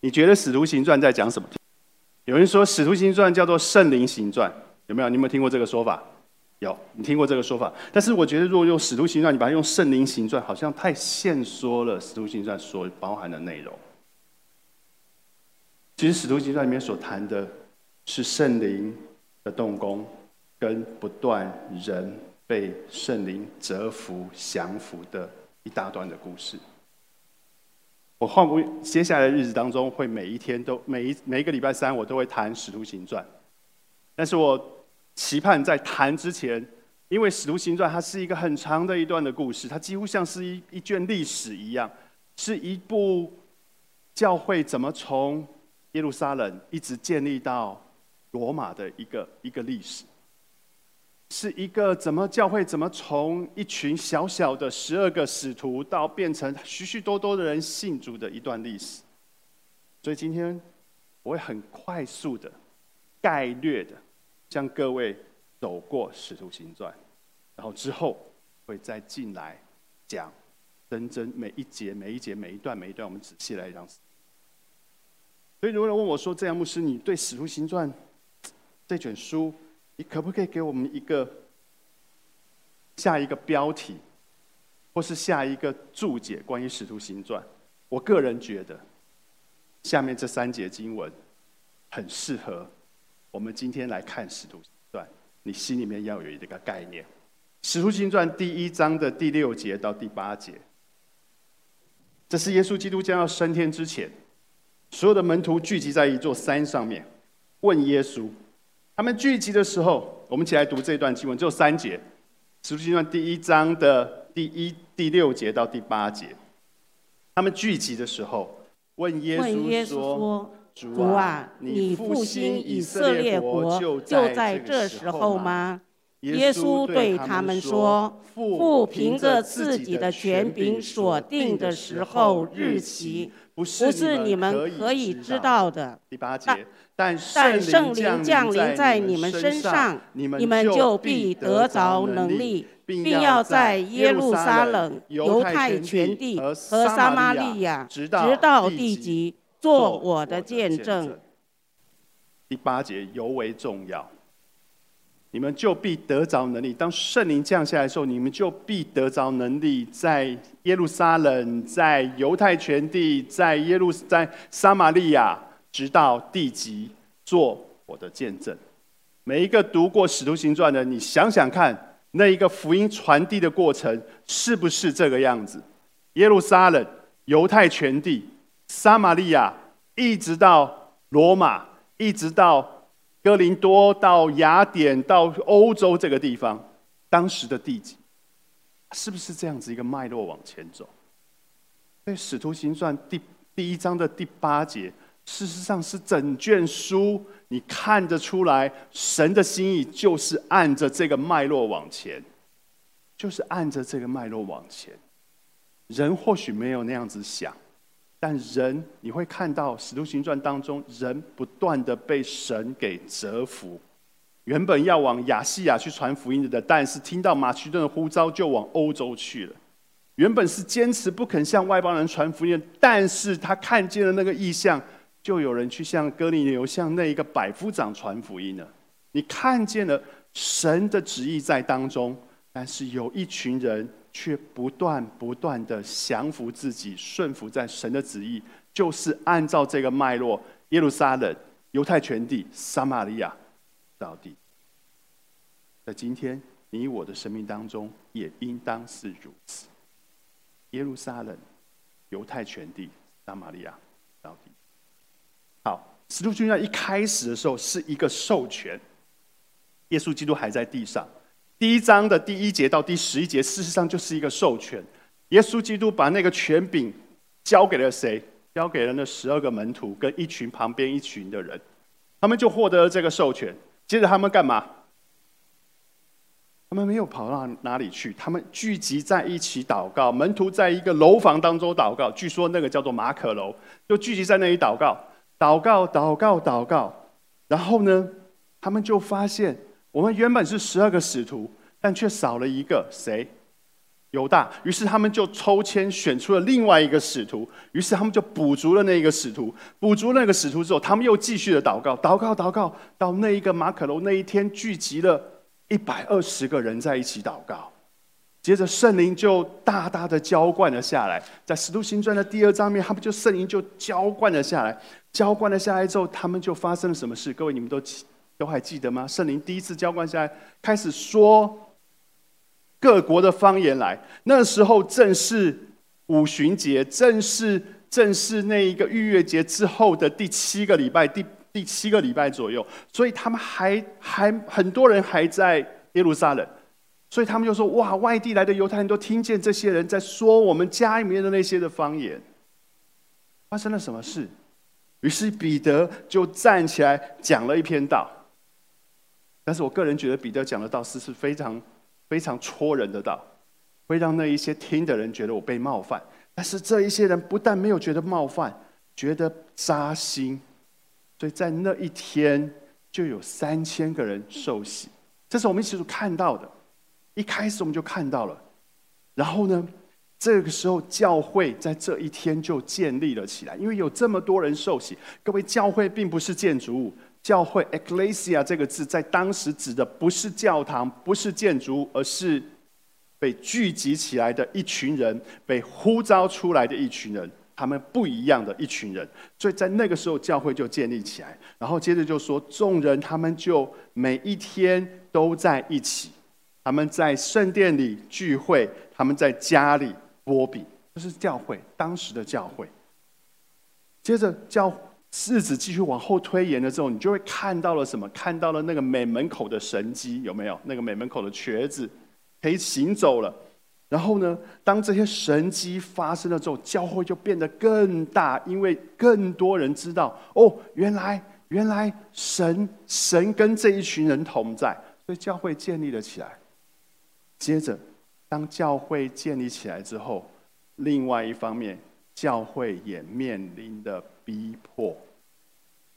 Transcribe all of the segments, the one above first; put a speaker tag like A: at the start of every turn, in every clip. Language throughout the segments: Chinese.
A: 你觉得《使徒行传》在讲什么？有人说《使徒行传》叫做圣灵行传，有没有？你有没有听过这个说法？有，你听过这个说法？但是我觉得，如果用《使徒行传》，你把它用圣灵行传，好像太限缩了《使徒行传》所包含的内容。其实《使徒行传》里面所谈的是圣灵的动工，跟不断人被圣灵折服、降服的一大段的故事。我换不接下来的日子当中，会每一天都每一每一个礼拜三，我都会谈《使徒行传》。但是我期盼在谈之前，因为《使徒行传》它是一个很长的一段的故事，它几乎像是一一卷历史一样，是一部教会怎么从耶路撒冷一直建立到罗马的一个一个历史。是一个怎么教会怎么从一群小小的十二个使徒到变成许许多多的人信主的一段历史，所以今天我会很快速的、概略的向各位走过《使徒行传》，然后之后会再进来讲真真每一节、每一节、每一段、每一段，我们仔细来讲。所以，如果人问我说：“这样牧师，你对《使徒行传》这卷书？”你可不可以给我们一个下一个标题，或是下一个注解关于《使徒行传》？我个人觉得，下面这三节经文很适合我们今天来看《使徒行传》。你心里面要有一个概念，《使徒行传》第一章的第六节到第八节，这是耶稣基督将要升天之前，所有的门徒聚集在一座山上面，问耶稣。他们聚集的时候，我们一起来读这段经文，只有三节，《使徒行传》第一章的第一、第六节到第八节。他们聚集的时候，问耶稣说：“主啊，你复兴以色列国就在这时候吗？”
B: 耶稣对他们说：“父凭着自己的权柄所定的时候日期，不是你们可以知道的。”
A: 第八节。但
B: 圣灵降临在你们身上，你们就必得着能力，并要在耶路撒冷、犹太全地和撒玛利亚，直到地极，做我的见证。
A: 第八节尤为重要，你们就必得着能力。当圣灵降下来的时候，你们就必得着能力，在耶路撒冷、在犹太全地、在耶路在撒玛利亚。直到地极，做我的见证。每一个读过《使徒行传》的，你想想看，那一个福音传递的过程是不是这个样子？耶路撒冷、犹太全地、撒玛利亚，一直到罗马，一直到哥林多，到雅典，到欧洲这个地方，当时的地极，是不是这样子一个脉络往前走？所以《使徒行传》第第一章的第八节。事实上，是整卷书，你看得出来，神的心意就是按着这个脉络往前，就是按着这个脉络往前。人或许没有那样子想，但人你会看到《使徒行传》当中，人不断的被神给折服。原本要往亚细亚去传福音的，但是听到马其顿的呼召，就往欧洲去了。原本是坚持不肯向外邦人传福音，但是他看见了那个意象。就有人去向哥尼流、向那一个百夫长传福音了。你看见了神的旨意在当中，但是有一群人却不断不断的降服自己，顺服在神的旨意，就是按照这个脉络：耶路撒冷、犹太全地、撒玛利亚到底。在今天你我的生命当中，也应当是如此。耶路撒冷、犹太全地、撒玛利亚到底。好，使徒行传一开始的时候是一个授权，耶稣基督还在地上。第一章的第一节到第十一节，事实上就是一个授权。耶稣基督把那个权柄交给了谁？交给了那十二个门徒跟一群旁边一群的人，他们就获得了这个授权。接着他们干嘛？他们没有跑到哪里去，他们聚集在一起祷告。门徒在一个楼房当中祷告，据说那个叫做马可楼，就聚集在那里祷告。祷告，祷告，祷告，然后呢，他们就发现，我们原本是十二个使徒，但却少了一个谁？犹大，于是他们就抽签选出了另外一个使徒，于是他们就补足了那一个使徒，补足那个使徒之后，他们又继续的祷告，祷告，祷告，到那一个马可楼那一天，聚集了一百二十个人在一起祷告，接着圣灵就大大的浇灌了下来，在使徒行传的第二章面，他们就圣灵就浇灌了下来，浇灌了下来之后，他们就发生了什么事？各位你们都都还记得吗？圣灵第一次浇灌下来，开始说。各国的方言来，那时候正是五旬节，正是正是那一个逾越节之后的第七个礼拜，第第七个礼拜左右，所以他们还还很多人还在耶路撒冷，所以他们就说：哇，外地来的犹太人都听见这些人在说我们家里面的那些的方言，发生了什么事？于是彼得就站起来讲了一篇道，但是我个人觉得彼得讲的道是是非常。非常戳人的道，会让那一些听的人觉得我被冒犯。但是这一些人不但没有觉得冒犯，觉得扎心，所以在那一天就有三千个人受洗。这是我们一起所看到的。一开始我们就看到了，然后呢，这个时候教会在这一天就建立了起来，因为有这么多人受洗。各位，教会并不是建筑物。教会 （ecclesia） 这个字在当时指的不是教堂，不是建筑，而是被聚集起来的一群人，被呼召出来的一群人，他们不一样的一群人。所以在那个时候，教会就建立起来。然后接着就说，众人他们就每一天都在一起，他们在圣殿里聚会，他们在家里波比，这是教会当时的教会。接着教。日子继续往后推延的时候，你就会看到了什么？看到了那个美门口的神机，有没有？那个美门口的瘸子可以行走了。然后呢，当这些神机发生了之后，教会就变得更大，因为更多人知道哦，原来原来神神跟这一群人同在，所以教会建立了起来。接着，当教会建立起来之后，另外一方面，教会也面临的。逼迫，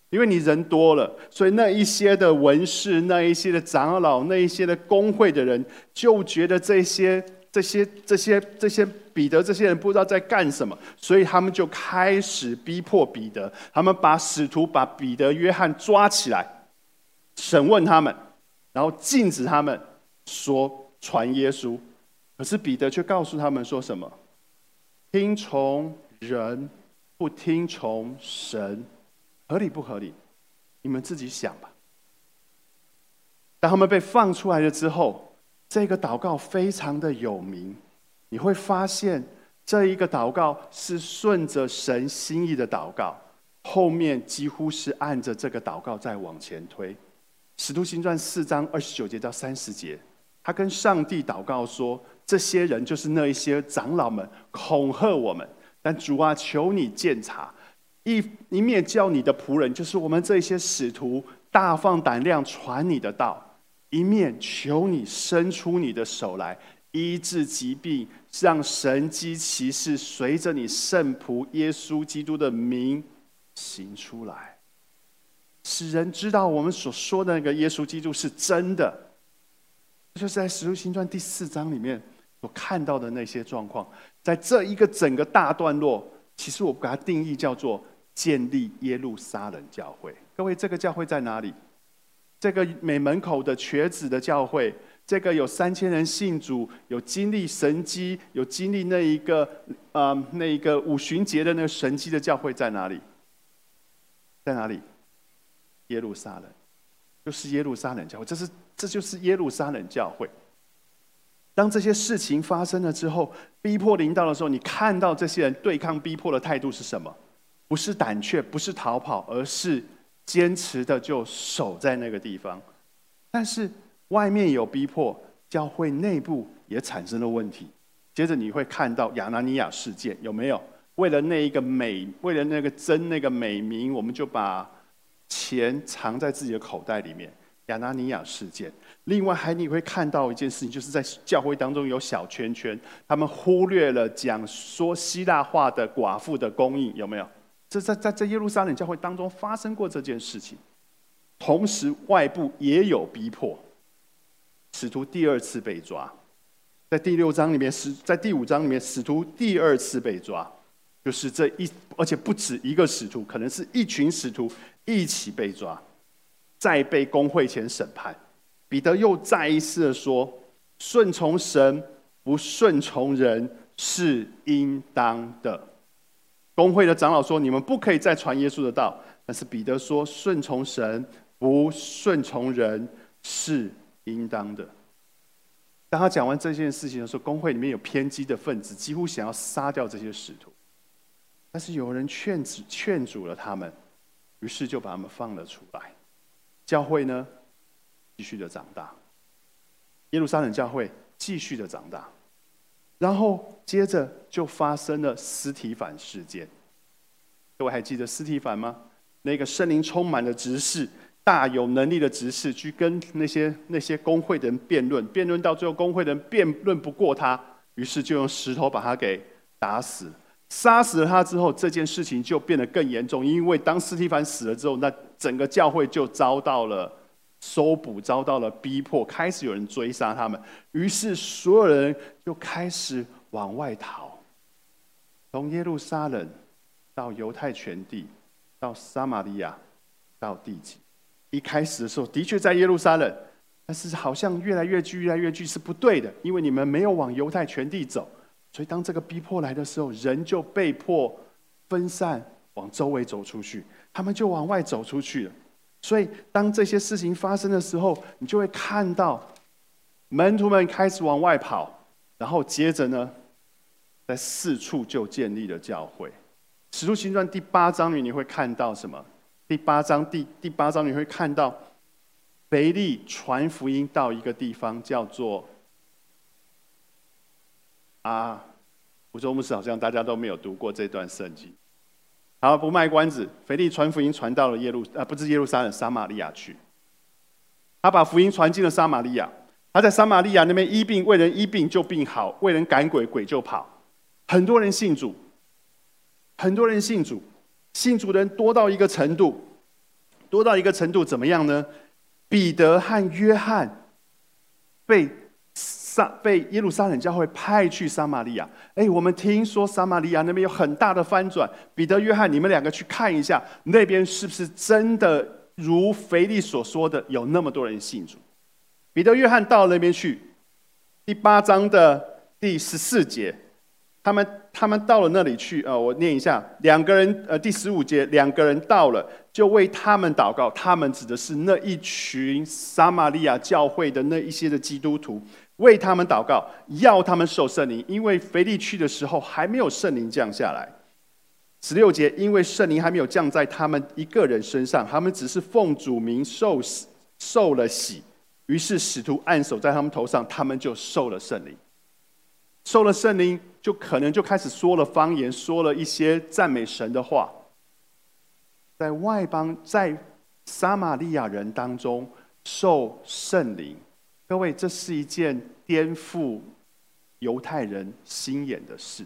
A: 因为你人多了，所以那一些的文士、那一些的长老、那一些的工会的人，就觉得这些、这些、这些、这些彼得这些人不知道在干什么，所以他们就开始逼迫彼得。他们把使徒、把彼得、约翰抓起来，审问他们，然后禁止他们说传耶稣。可是彼得却告诉他们说什么：听从人。不听从神，合理不合理？你们自己想吧。当他们被放出来了之后，这个祷告非常的有名。你会发现，这一个祷告是顺着神心意的祷告，后面几乎是按着这个祷告在往前推。使徒行传四章二十九节到三十节，他跟上帝祷告说：“这些人就是那一些长老们，恐吓我们。”但主啊，求你鉴察，一一面叫你的仆人，就是我们这些使徒，大放胆量传你的道；一面求你伸出你的手来，医治疾病，让神机骑士随着你圣仆耶稣基督的名行出来，使人知道我们所说的那个耶稣基督是真的。就是在使徒行传第四章里面所看到的那些状况。在这一个整个大段落，其实我把它定义叫做建立耶路撒冷教会。各位，这个教会在哪里？这个美门口的瘸子的教会，这个有三千人信主，有经历神机，有经历那一个呃那一个五旬节的那个神机的教会在哪里？在哪里？耶路撒冷，就是耶路撒冷教会。这是这就是耶路撒冷教会。当这些事情发生了之后，逼迫临到的时候，你看到这些人对抗逼迫的态度是什么？不是胆怯，不是逃跑，而是坚持的就守在那个地方。但是外面有逼迫，教会内部也产生了问题。接着你会看到亚拿尼亚事件，有没有？为了那一个美，为了那个争那个美名，我们就把钱藏在自己的口袋里面。亚拿尼亚事件。另外，还你会看到一件事情，就是在教会当中有小圈圈，他们忽略了讲说希腊话的寡妇的供应，有没有？这在在在耶路撒冷教会当中发生过这件事情。同时，外部也有逼迫，使徒第二次被抓，在第六章里面，使在第五章里面，使徒第二次被抓，就是这一，而且不止一个使徒，可能是一群使徒一起被抓，再被公会前审判。彼得又再一次的说：“顺从神，不顺从人是应当的。”公会的长老说：“你们不可以再传耶稣的道。”但是彼得说：“顺从神，不顺从人是应当的。”当他讲完这件事情的时候，公会里面有偏激的分子，几乎想要杀掉这些使徒。但是有人劝止、劝阻了他们，于是就把他们放了出来。教会呢？继续的长大，耶路撒冷教会继续的长大，然后接着就发生了斯提凡事件。各位还记得斯提凡吗？那个圣灵充满了执事、大有能力的执事，去跟那些那些工会的人辩论，辩论到最后，工会的人辩论不过他，于是就用石头把他给打死。杀死了他之后，这件事情就变得更严重，因为当斯蒂凡死了之后，那整个教会就遭到了。搜捕遭到了逼迫，开始有人追杀他们，于是所有人就开始往外逃，从耶路撒冷到犹太全地，到撒玛利亚，到地极。一开始的时候，的确在耶路撒冷，但是好像越来越聚，越来越聚是不对的，因为你们没有往犹太全地走，所以当这个逼迫来的时候，人就被迫分散往周围走出去，他们就往外走出去了。所以，当这些事情发生的时候，你就会看到门徒们开始往外跑，然后接着呢，在四处就建立了教会。使徒行传第八章里，你会看到什么？第八章第第八章你会看到腓力传福音到一个地方，叫做啊，福州牧师好像大家都没有读过这段圣经。好，不卖关子。腓力传福音传到了耶路，啊，不是耶路撒冷，撒玛利亚去。他把福音传进了撒玛利亚。他在撒玛利亚那边医病，为人医病就病好，为人赶鬼鬼就跑。很多人信主，很多人信主，信主的人多到一个程度，多到一个程度怎么样呢？彼得和约翰被。撒被耶路撒冷教会派去撒玛利亚。哎，我们听说撒玛利亚那边有很大的翻转。彼得、约翰，你们两个去看一下，那边是不是真的如腓力所说的有那么多人信主？彼得、约翰到那边去，第八章的第十四节，他们他们到了那里去。呃，我念一下，两个人，呃，第十五节，两个人到了，就为他们祷告。他们指的是那一群撒玛利亚教会的那一些的基督徒。为他们祷告，要他们受圣灵，因为腓力去的时候还没有圣灵降下来。十六节，因为圣灵还没有降在他们一个人身上，他们只是奉主名受受了洗，于是使徒按手在他们头上，他们就受了圣灵。受了圣灵，就可能就开始说了方言，说了一些赞美神的话。在外邦，在撒玛利亚人当中受圣灵。各位，这是一件颠覆犹太人心眼的事，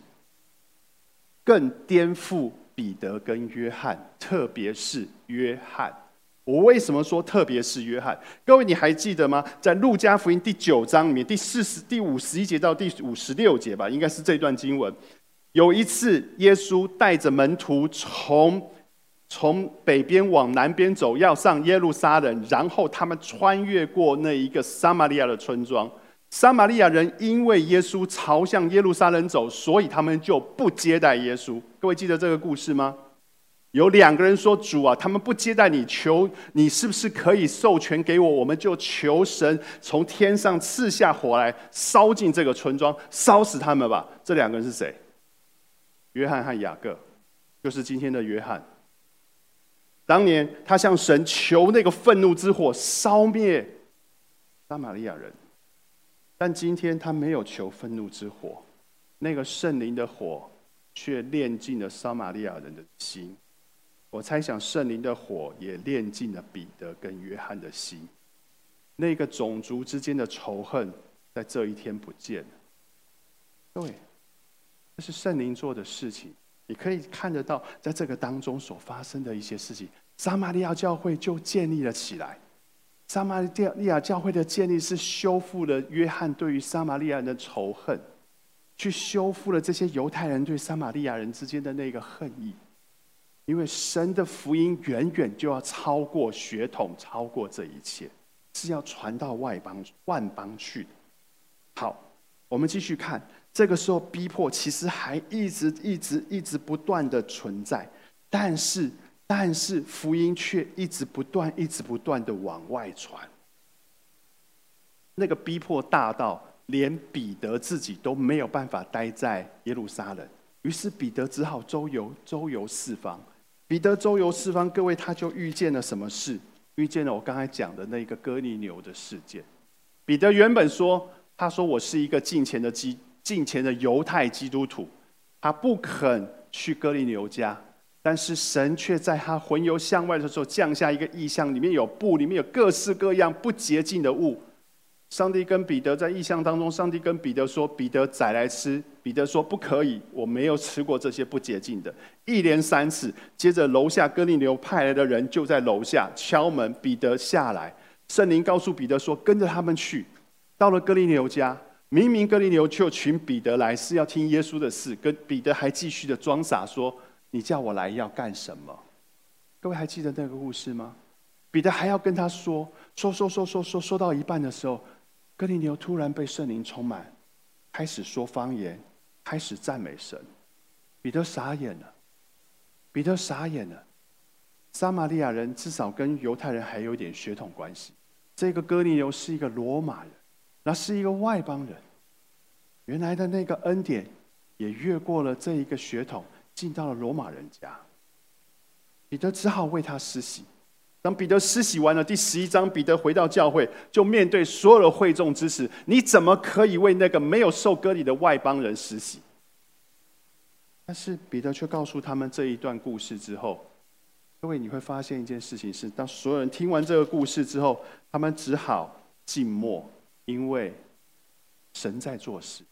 A: 更颠覆彼得跟约翰，特别是约翰。我为什么说特别是约翰？各位，你还记得吗？在路加福音第九章里面，第四十、第五十一节到第五十六节吧，应该是这段经文。有一次，耶稣带着门徒从。从北边往南边走，要上耶路撒冷，然后他们穿越过那一个撒玛利亚的村庄。撒玛利亚人因为耶稣朝向耶路撒冷走，所以他们就不接待耶稣。各位记得这个故事吗？有两个人说：“主啊，他们不接待你，求你是不是可以授权给我？我们就求神从天上赐下火来，烧尽这个村庄，烧死他们吧。”这两个人是谁？约翰和雅各，就是今天的约翰。当年他向神求那个愤怒之火烧灭撒玛利亚人，但今天他没有求愤怒之火，那个圣灵的火却炼尽了撒玛利亚人的心。我猜想圣灵的火也炼尽了彼得跟约翰的心。那个种族之间的仇恨在这一天不见了。各位，这是圣灵做的事情。你可以看得到，在这个当中所发生的一些事情，撒玛利亚教会就建立了起来。撒玛利亚教会的建立是修复了约翰对于撒玛利亚人的仇恨，去修复了这些犹太人对撒玛利亚人之间的那个恨意。因为神的福音远远就要超过血统，超过这一切，是要传到外邦万邦去。好，我们继续看，这个时候逼迫其实还一直一直一直不断的存在，但是但是福音却一直不断一直不断的往外传。那个逼迫大到连彼得自己都没有办法待在耶路撒冷，于是彼得只好周游周游四方。彼得周游四方，各位他就遇见了什么事？遇见了我刚才讲的那个哥尼牛的事件。彼得原本说，他说我是一个敬虔的基敬虔的犹太基督徒，他不肯去哥尼牛家，但是神却在他魂游向外的时候降下一个异象，里面有布，里面有各式各样不洁净的物。上帝跟彼得在异象当中，上帝跟彼得说：“彼得宰来吃。”彼得说：“不可以，我没有吃过这些不洁净的。”一连三次，接着楼下哥尼流派来的人就在楼下敲门，彼得下来。圣灵告诉彼得说：“跟着他们去。”到了哥尼流家，明明哥尼流就请彼得来是要听耶稣的事，跟彼得还继续的装傻说：“你叫我来要干什么？”各位还记得那个故事吗？彼得还要跟他说说说说说说说到一半的时候。哥尼牛突然被圣灵充满，开始说方言，开始赞美神。彼得傻眼了，彼得傻眼了。撒玛利亚人至少跟犹太人还有点血统关系，这个哥尼牛是一个罗马人，那是一个外邦人。原来的那个恩典也越过了这一个血统，进到了罗马人家。彼得只好为他施洗。当彼得施洗完了，第十一章，彼得回到教会，就面对所有的会众之时。你怎么可以为那个没有受割礼的外邦人施洗？但是彼得却告诉他们这一段故事之后，各位你会发现一件事情是：当所有人听完这个故事之后，他们只好静默，因为神在做事，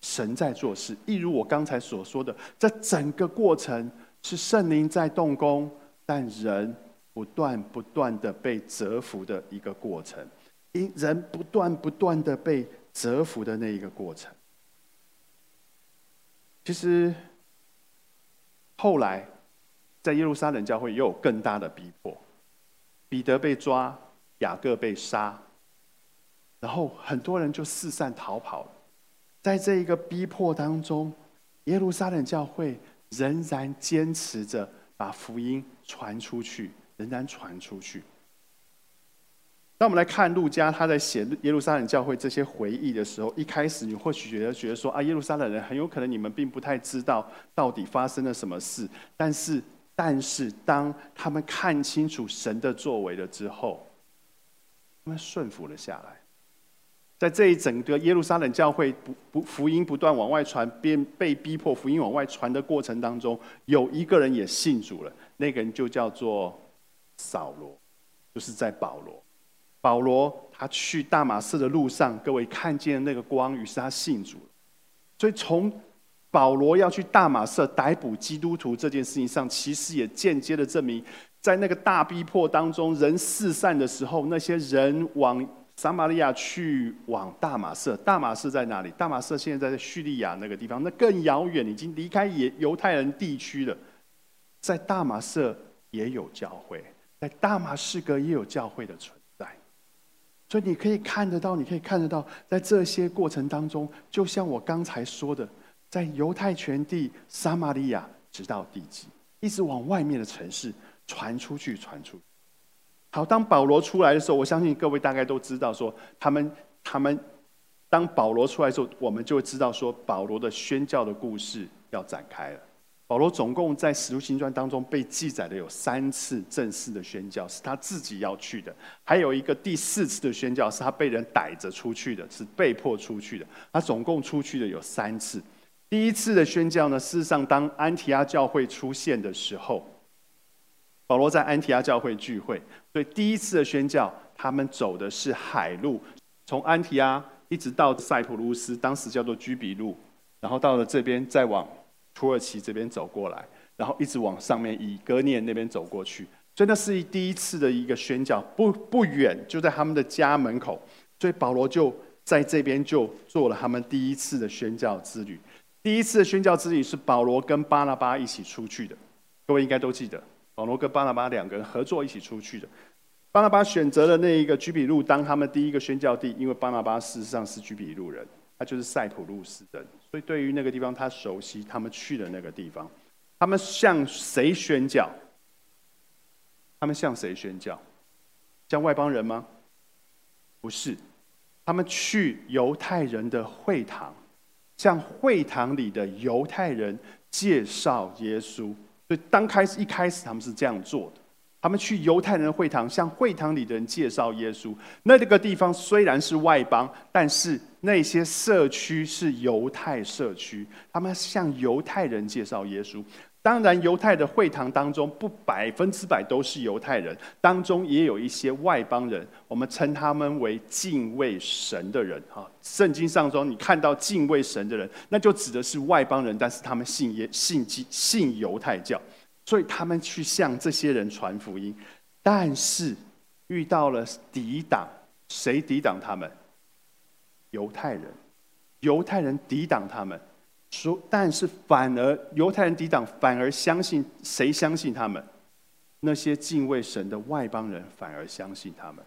A: 神在做事。一如我刚才所说的，这整个过程是圣灵在动工，但人。不断不断的被折服的一个过程，因人不断不断的被折服的那一个过程。其实后来在耶路撒冷教会也有更大的逼迫，彼得被抓，雅各被杀，然后很多人就四散逃跑了。在这一个逼迫当中，耶路撒冷教会仍然坚持着把福音传出去。仍然传出去。那我们来看路加他在写耶路撒冷教会这些回忆的时候，一开始你或许觉得觉得说啊，耶路撒冷人很有可能你们并不太知道到底发生了什么事。但是，但是当他们看清楚神的作为了之后，他们顺服了下来。在这一整个耶路撒冷教会不不福音不断往外传，边被逼迫福音往外传的过程当中，有一个人也信主了，那个人就叫做。扫罗，就是在保罗。保罗他去大马士的路上，各位看见那个光，于是他信主所以从保罗要去大马士逮捕基督徒这件事情上，其实也间接的证明，在那个大逼迫当中，人四散的时候，那些人往撒玛利亚去，往大马士。大马士在哪里？大马士现在在叙利亚那个地方，那更遥远，已经离开犹犹太人地区了。在大马士也有教会。在大马士革也有教会的存在，所以你可以看得到，你可以看得到，在这些过程当中，就像我刚才说的，在犹太全地、撒玛利亚，直到地极，一直往外面的城市传出去，传出。好，当保罗出来的时候，我相信各位大概都知道，说他们他们当保罗出来的时候，我们就会知道说，保罗的宣教的故事要展开了。保罗总共在使徒行传当中被记载的有三次正式的宣教，是他自己要去的；还有一个第四次的宣教，是他被人逮着出去的，是被迫出去的。他总共出去的有三次。第一次的宣教呢，事实上当安提阿教会出现的时候，保罗在安提阿教会聚会，所以第一次的宣教，他们走的是海路，从安提阿一直到塞浦路斯，当时叫做居比路，然后到了这边再往。土耳其这边走过来，然后一直往上面以哥念那边走过去，所以那是第一次的一个宣教，不不远就在他们的家门口，所以保罗就在这边就做了他们第一次的宣教之旅。第一次的宣教之旅是保罗跟巴拿巴一起出去的，各位应该都记得，保罗跟巴拿巴两个人合作一起出去的。巴拿巴选择了那一个居比路当他们第一个宣教地，因为巴拿巴事实上是居比路人，他就是塞浦路斯人，所以对于那个地方他熟悉。他们去的那个地方，他们向谁宣教？他们向谁宣教？向外邦人吗？不是，他们去犹太人的会堂，向会堂里的犹太人介绍耶稣。所以刚开始一开始他们是这样做的。他们去犹太人会堂，向会堂里的人介绍耶稣。那这个地方虽然是外邦，但是那些社区是犹太社区，他们向犹太人介绍耶稣。当然，犹太的会堂当中不百分之百都是犹太人，当中也有一些外邦人，我们称他们为敬畏神的人。哈，圣经上中你看到敬畏神的人，那就指的是外邦人，但是他们信耶信基信犹太教。所以他们去向这些人传福音，但是遇到了抵挡，谁抵挡他们？犹太人，犹太人抵挡他们，说，但是反而犹太人抵挡，反而相信谁相信他们？那些敬畏神的外邦人反而相信他们。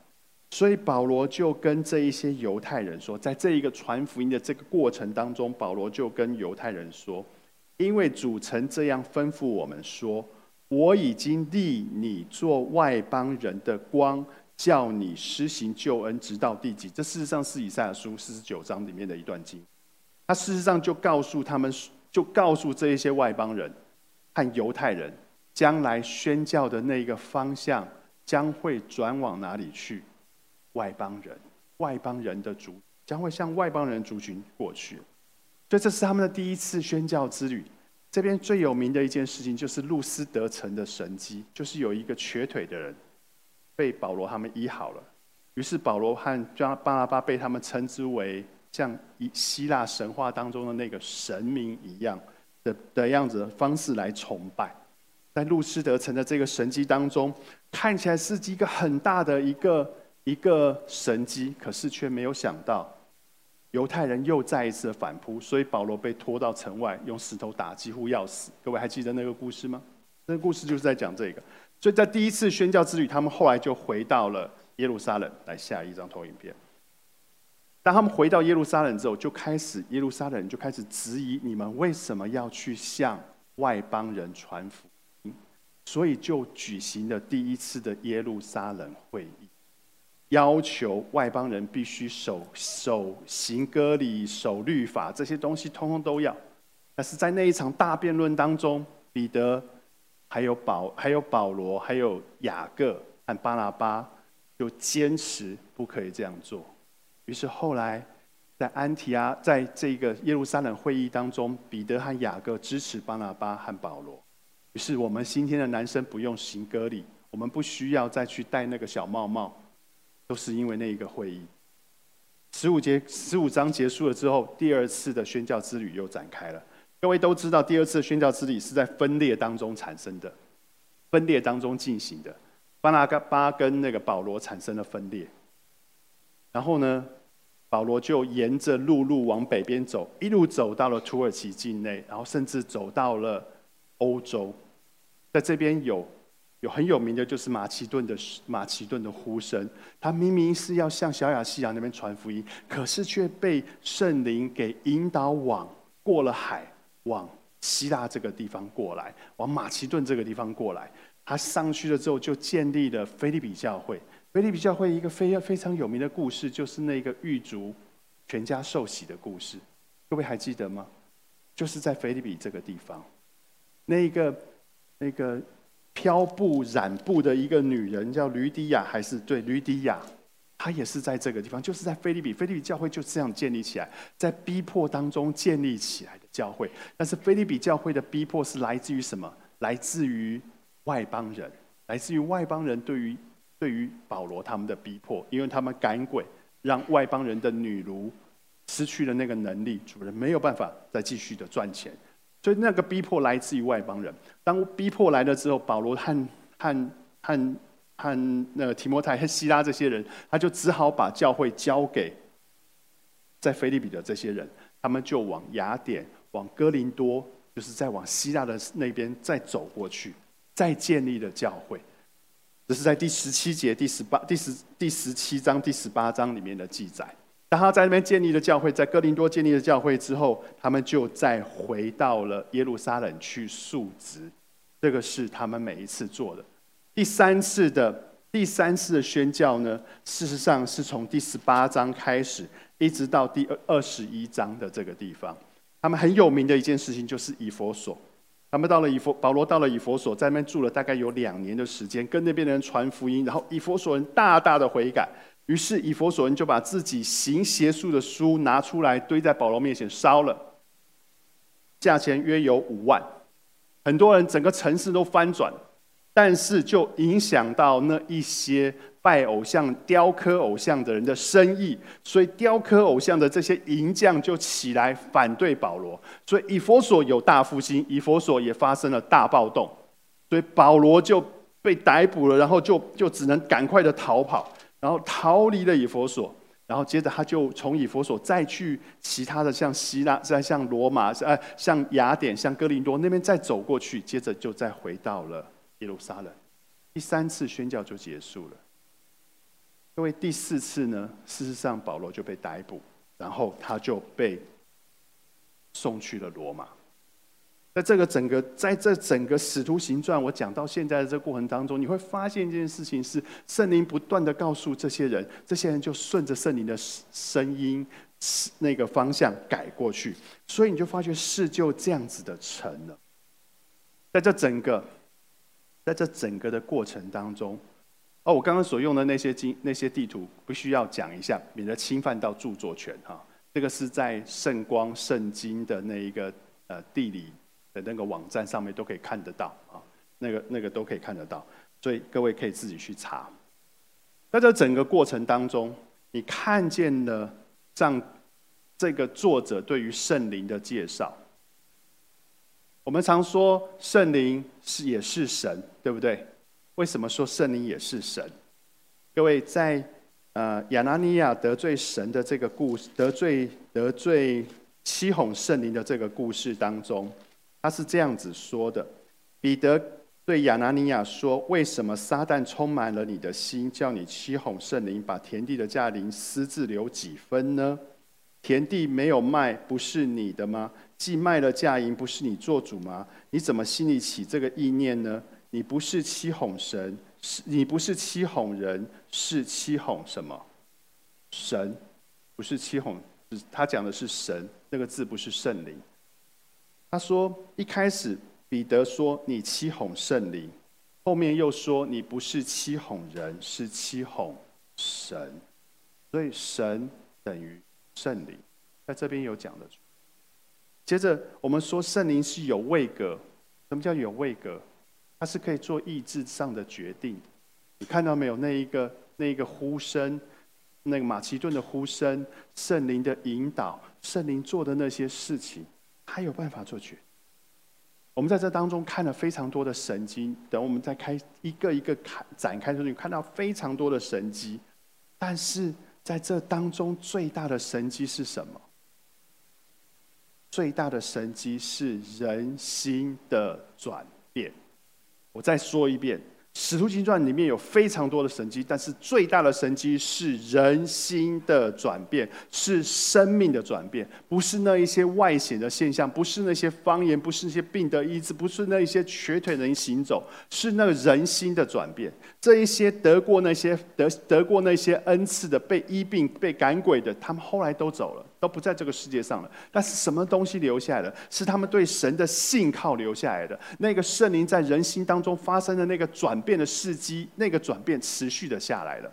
A: 所以保罗就跟这一些犹太人说，在这一个传福音的这个过程当中，保罗就跟犹太人说。因为主曾这样吩咐我们说：“我已经立你做外邦人的光，叫你施行救恩，直到地极。”这事实上是以赛亚书四十九章里面的一段经。他事实上就告诉他们，就告诉这一些外邦人和犹太人，将来宣教的那一个方向将会转往哪里去？外邦人，外邦人的族将会向外邦人族群过去。所以这是他们的第一次宣教之旅。这边最有名的一件事情就是路斯德城的神迹，就是有一个瘸腿的人被保罗他们医好了。于是保罗和巴巴拉巴被他们称之为像以希腊神话当中的那个神明一样的的样子的方式来崇拜。在路斯德城的这个神迹当中，看起来是一个很大的一个一个神迹，可是却没有想到。犹太人又再一次的反扑，所以保罗被拖到城外，用石头打，几乎要死。各位还记得那个故事吗？那个故事就是在讲这个。所以在第一次宣教之旅，他们后来就回到了耶路撒冷。来下一张投影片。当他们回到耶路撒冷之后，就开始耶路撒冷就开始质疑你们为什么要去向外邦人传福音，所以就举行了第一次的耶路撒冷会议。要求外邦人必须守守行割礼、守律法这些东西，通通都要。但是在那一场大辩论当中，彼得、还有保、还有保罗、还有雅各和巴拿巴，就坚持不可以这样做。于是后来在安提阿，在这个耶路撒冷会议当中，彼得和雅各支持巴拿巴和保罗。于是我们今天的男生不用行割礼，我们不需要再去戴那个小帽帽。都是因为那一个会议，十五节十五章结束了之后，第二次的宣教之旅又展开了。各位都知道，第二次宣教之旅是在分裂当中产生的，分裂当中进行的。巴拿巴跟那个保罗产生了分裂，然后呢，保罗就沿着陆路往北边走，一路走到了土耳其境内，然后甚至走到了欧洲，在这边有。有很有名的，就是马其顿的马其顿的呼声。他明明是要向小亚细亚那边传福音，可是却被圣灵给引导往过了海，往希腊这个地方过来，往马其顿这个地方过来。他上去了之后，就建立了菲利比教会。菲利比教会一个非非常有名的故事，就是那个狱卒全家受洗的故事。各位还记得吗？就是在菲利比这个地方，那个那个。漂布染布的一个女人叫吕迪亚，还是对吕迪亚，她也是在这个地方，就是在菲利比，菲利比教会就这样建立起来，在逼迫当中建立起来的教会。但是菲利比教会的逼迫是来自于什么？来自于外邦人，来自于外邦人对于对于保罗他们的逼迫，因为他们赶鬼，让外邦人的女奴失去了那个能力，主人没有办法再继续的赚钱。所以那个逼迫来自于外邦人。当逼迫来了之后，保罗和和和和那个提摩太和希拉这些人，他就只好把教会交给在菲利比的这些人，他们就往雅典、往哥林多，就是在往希腊的那边再走过去，再建立了教会。这是在第十七节、第十八、第十第十七章、第十八章里面的记载。当他在那边建立了教会，在哥林多建立了教会之后，他们就再回到了耶路撒冷去述职。这个是他们每一次做的。第三次的第三次的宣教呢，事实上是从第十八章开始，一直到第二二十一章的这个地方。他们很有名的一件事情就是以佛所。他们到了以佛，保罗到了以佛所，在那边住了大概有两年的时间，跟那边的人传福音，然后以佛所人大大的悔改。于是以佛所人就把自己行邪术的书拿出来堆在保罗面前烧了，价钱约有五万，很多人整个城市都翻转，但是就影响到那一些拜偶像、雕刻偶像的人的生意，所以雕刻偶像的这些银匠就起来反对保罗，所以以佛所有大复兴，以佛所也发生了大暴动，所以保罗就被逮捕了，然后就就只能赶快的逃跑。然后逃离了以佛所，然后接着他就从以佛所再去其他的像希腊、再像罗马、呃像雅典、像哥林多那边再走过去，接着就再回到了耶路撒冷。第三次宣教就结束了。因为第四次呢，事实上保罗就被逮捕，然后他就被送去了罗马。在这个整个，在这整个使徒行传，我讲到现在的这个过程当中，你会发现一件事情是，圣灵不断的告诉这些人，这些人就顺着圣灵的声音，那个方向改过去，所以你就发觉事就这样子的成了。在这整个，在这整个的过程当中，哦，我刚刚所用的那些经那些地图，不需要讲一下，免得侵犯到著作权哈。这个是在圣光圣经的那一个呃地理。的那个网站上面都可以看得到啊，那个那个都可以看得到，所以各位可以自己去查。在这整个过程当中，你看见了这样这个作者对于圣灵的介绍。我们常说圣灵是也是神，对不对？为什么说圣灵也是神？各位在呃亚拿尼亚得罪神的这个故事，得罪得罪七哄圣灵的这个故事当中。他是这样子说的：彼得对亚拿尼亚说：“为什么撒旦充满了你的心，叫你欺哄圣灵，把田地的价银私自留几分呢？田地没有卖，不是你的吗？既卖了价银，不是你做主吗？你怎么心里起这个意念呢？你不是欺哄神，是你不是欺哄人，是欺哄什么？神不是欺哄，他讲的是神，那个字不是圣灵。”他说：“一开始，彼得说你欺哄圣灵，后面又说你不是欺哄人，是欺哄神。所以神等于圣灵，在这边有讲的。接着我们说圣灵是有位格，什么叫有位格？它是可以做意志上的决定。你看到没有？那一个那一个呼声，那个马其顿的呼声，圣灵的引导，圣灵做的那些事情。”他有办法做决。我们在这当中看了非常多的神经，等我们再开一个一个看展开出去，看到非常多的神机。但是在这当中最大的神机是什么？最大的神机是人心的转变。我再说一遍。使徒行传里面有非常多的神迹，但是最大的神迹是人心的转变，是生命的转变，不是那一些外显的现象，不是那些方言，不是那些病的医治，不是那一些瘸腿人行走，是那个人心的转变。这一些得过那些得得过那些恩赐的，被医病、被赶鬼的，他们后来都走了。都不在这个世界上了，但是什么东西留下来的？是他们对神的信靠留下来的。那个圣灵在人心当中发生的那个转变的事迹，那个转变持续的下来了。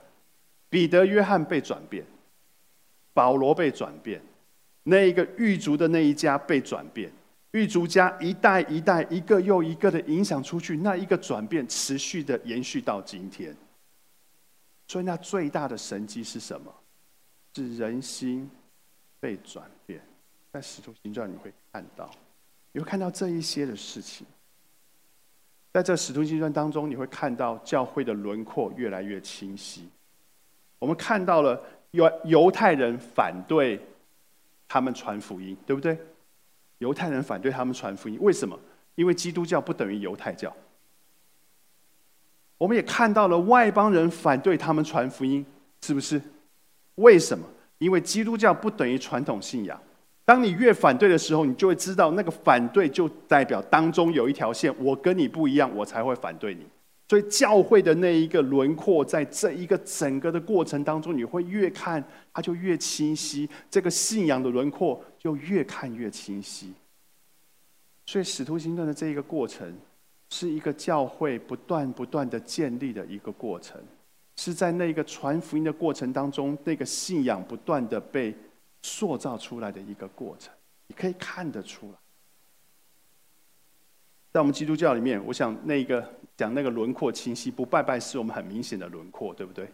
A: 彼得、约翰被转变，保罗被转变，那一个狱卒的那一家被转变，狱卒家一代一代、一个又一个的影响出去，那一个转变持续的延续到今天。所以，那最大的神迹是什么？是人心。被转变，在使徒行传你会看到，你会看到这一些的事情。在这使徒行传当中，你会看到教会的轮廓越来越清晰。我们看到了犹犹太人反对他们传福音，对不对？犹太人反对他们传福音，为什么？因为基督教不等于犹太教。我们也看到了外邦人反对他们传福音，是不是？为什么？因为基督教不等于传统信仰。当你越反对的时候，你就会知道那个反对就代表当中有一条线，我跟你不一样，我才会反对你。所以教会的那一个轮廓，在这一个整个的过程当中，你会越看它就越清晰，这个信仰的轮廓就越看越清晰。所以使徒行传的这一个过程，是一个教会不断不断的建立的一个过程，是在那个传福音的过程当中，那个信仰不断的被。塑造出来的一个过程，你可以看得出来。在我们基督教里面，我想那个讲那个轮廓清晰，不拜拜是我们很明显的轮廓，对不对？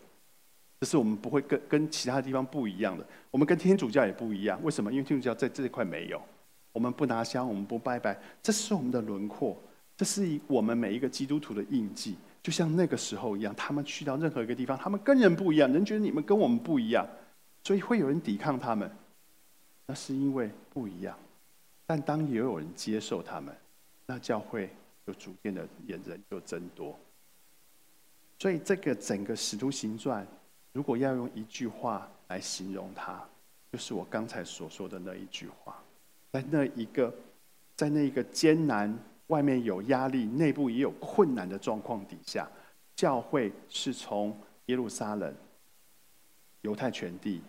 A: 这是我们不会跟跟其他地方不一样的。我们跟天主教也不一样，为什么？因为天主教在这一块没有，我们不拿香，我们不拜拜，这是我们的轮廓，这是我们每一个基督徒的印记。就像那个时候一样，他们去到任何一个地方，他们跟人不一样，人觉得你们跟我们不一样。所以会有人抵抗他们，那是因为不一样。但当也有人接受他们，那教会就逐渐的人就增多。所以这个整个使徒行传，如果要用一句话来形容它，就是我刚才所说的那一句话：在那一个，在那一个艰难、外面有压力、内部也有困难的状况底下，教会是从耶路撒冷、犹太全地。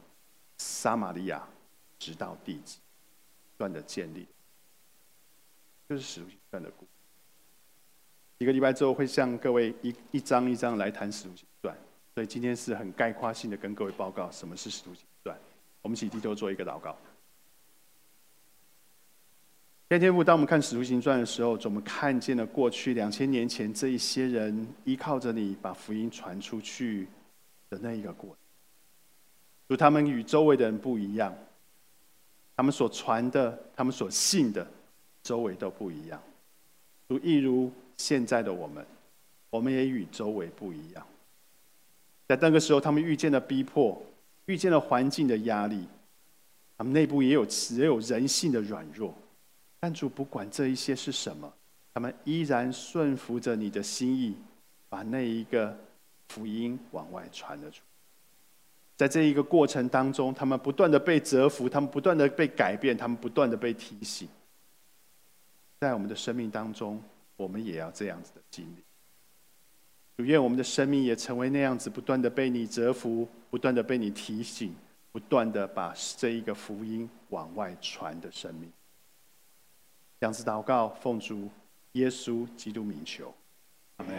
A: 撒玛利亚直到地极断的建立，就是使徒行传的故事。一个礼拜之后会向各位一一章一章来谈使徒行传，所以今天是很概括性的跟各位报告什么是使徒行传。我们一起低头做一个祷告。天天父，当我们看使徒行传的时候，我们看见了过去两千年前这一些人依靠着你把福音传出去的那一个过程。如他们与周围的人不一样，他们所传的、他们所信的，周围都不一样。如一如现在的我们，我们也与周围不一样。在那个时候，他们遇见了逼迫，遇见了环境的压力，他们内部也有也有人性的软弱。但主不管这一些是什么，他们依然顺服着你的心意，把那一个福音往外传了出。在这一个过程当中，他们不断的被折服，他们不断的被改变，他们不断的被提醒。在我们的生命当中，我们也要这样子的经历。主愿我们的生命也成为那样子，不断的被你折服，不断的被你提醒，不断的把这一个福音往外传的生命。这样子祷告，奉主耶稣基督名求，阿门。